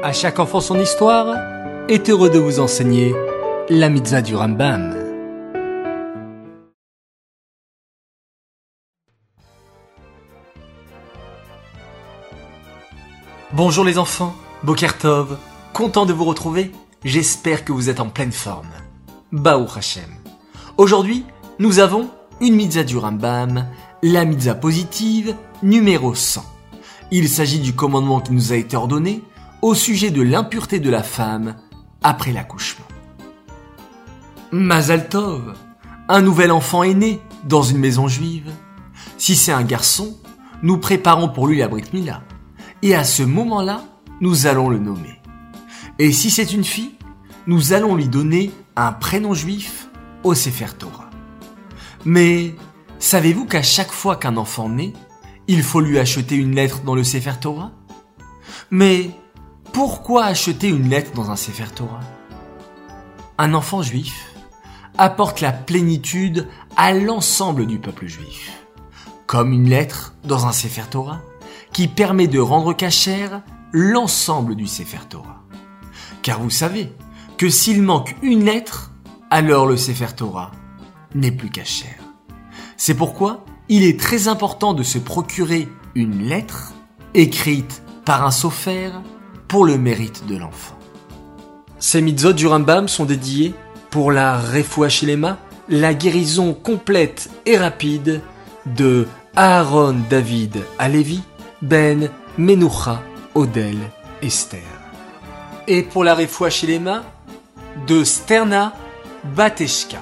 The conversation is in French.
À chaque enfant son histoire est heureux de vous enseigner la mitzvah du Rambam. Bonjour les enfants, Bokertov, content de vous retrouver, j'espère que vous êtes en pleine forme. Baou Hashem. Aujourd'hui, nous avons une mitzvah du Rambam, la mitzvah positive numéro 100. Il s'agit du commandement qui nous a été ordonné au sujet de l'impureté de la femme après l'accouchement. Mazal Tov, un nouvel enfant est né dans une maison juive. Si c'est un garçon, nous préparons pour lui la Brit Mila. Et à ce moment-là, nous allons le nommer. Et si c'est une fille, nous allons lui donner un prénom juif au Sefer Torah. Mais savez-vous qu'à chaque fois qu'un enfant naît, il faut lui acheter une lettre dans le Sefer Torah? Mais pourquoi acheter une lettre dans un Sefer Torah? Un enfant juif apporte la plénitude à l'ensemble du peuple juif, comme une lettre dans un Sefer Torah qui permet de rendre cachère l'ensemble du Sefer Torah. Car vous savez que s'il manque une lettre, alors le Sefer Torah n'est plus cachère. C'est pourquoi il est très important de se procurer une lettre écrite par un sofer pour le mérite de l'enfant. Ces mitzvot du Rambam sont dédiés pour la refoua shilema, la guérison complète et rapide de Aaron David Alevi, Ben Menucha Odel Esther. Et pour la refoua shilema de Sterna Bateshka.